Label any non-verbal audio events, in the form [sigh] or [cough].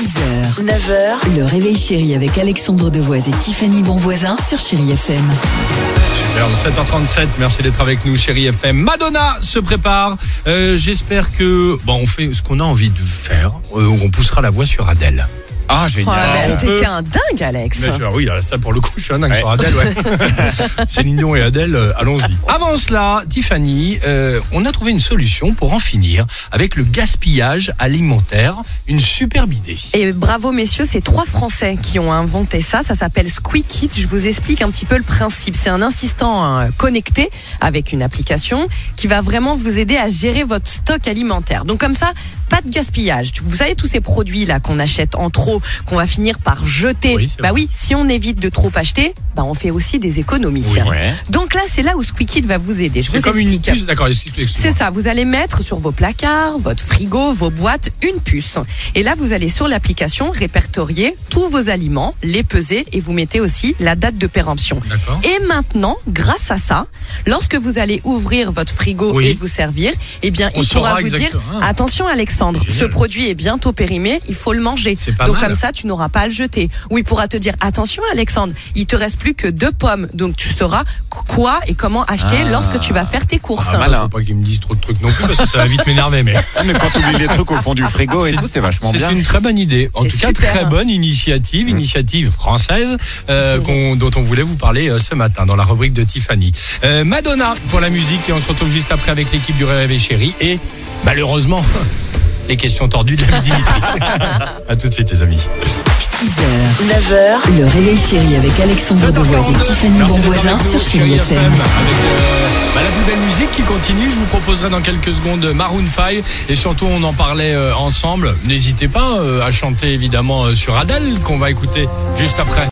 6h, 9h, le réveil chéri avec Alexandre Devoise et Tiffany Bonvoisin sur Chéri FM. Super, 7h37, merci d'être avec nous, chérie FM. Madonna se prépare. Euh, J'espère que bon, on fait ce qu'on a envie de faire. Euh, on poussera la voix sur Adèle. Ah, Oh génial. t'es peut- t'es un dingue, Alex. Mais oui, là, ça pour le coup, je suis un dingue Ouais. sur Adèle, ouais. [laughs] [laughs] Céline Dion et Adèle, euh, allons-y. Avant cela, Tiffany, euh, on a trouvé une solution pour en finir avec le gaspillage alimentaire. Une superbe idée. Et bravo messieurs, c'est trois Français qui ont inventé ça. Ça s'appelle Squeakit. Je vous explique un petit peu le principe. C'est un assistant hein, connecté avec une application qui va vraiment vous aider à gérer votre stock alimentaire. Donc comme ça, pas de gaspillage. Vous savez tous ces produits là qu'on achète en trop, qu'on va finir par jeter. Oui, bah oui, si on évite de trop acheter, bah on fait aussi des économies. Oui. Ouais. Donc là, c'est là où Squeakit va vous aider. Je vous comme une explique. puce. D'accord. C'est ça, vous allez mettre sur vos placards, votre frigo, vos boîtes, une puce. Et là, vous allez sur l'application répertorier tous vos aliments, les peser et vous mettez aussi la date de péremption. Et maintenant, grâce à ça, lorsque vous allez ouvrir votre frigo Oui. et vous servir, eh bien, On il pourra vous dire attention Alexandre, ce produit est bientôt périmé, il faut le manger. C'est pas Donc mal. comme ça, tu n'auras pas à le jeter. Ou il pourra te dire attention Alexandre, il te reste plus que deux pommes, donc tu sauras quoi et comment acheter Ah. lorsque tu vas faire tes courses. Ah, malin. Faut pas qu'ils me disent trop de trucs non plus parce que ça va vite m'énerver. Mais [laughs] Mais quand tu oublies les trucs au fond du frigo et tout, c'est vachement c'est bien. une très bonne idée. En C'est tout cas, super. très bonne initiative, initiative française euh, dont on voulait vous parler euh, ce matin dans la rubrique de Tiffany. Euh, Madonna pour la musique et on se retrouve juste après avec l'équipe du Réveil Chéri et malheureusement [laughs] les questions tordues de la midi [laughs] À tout de suite les amis. 6h, 9h, le réveil chéri avec Alexandre Devoise et 7h42. Tiffany Bonvoisin sur Chéri FM. Avec euh, bah, la plus belle musique qui continue, je vous proposerai dans quelques secondes Maroon 5 et surtout on en parlait euh, ensemble. N'hésitez pas euh, à chanter évidemment euh, sur Adèle qu'on va écouter juste après.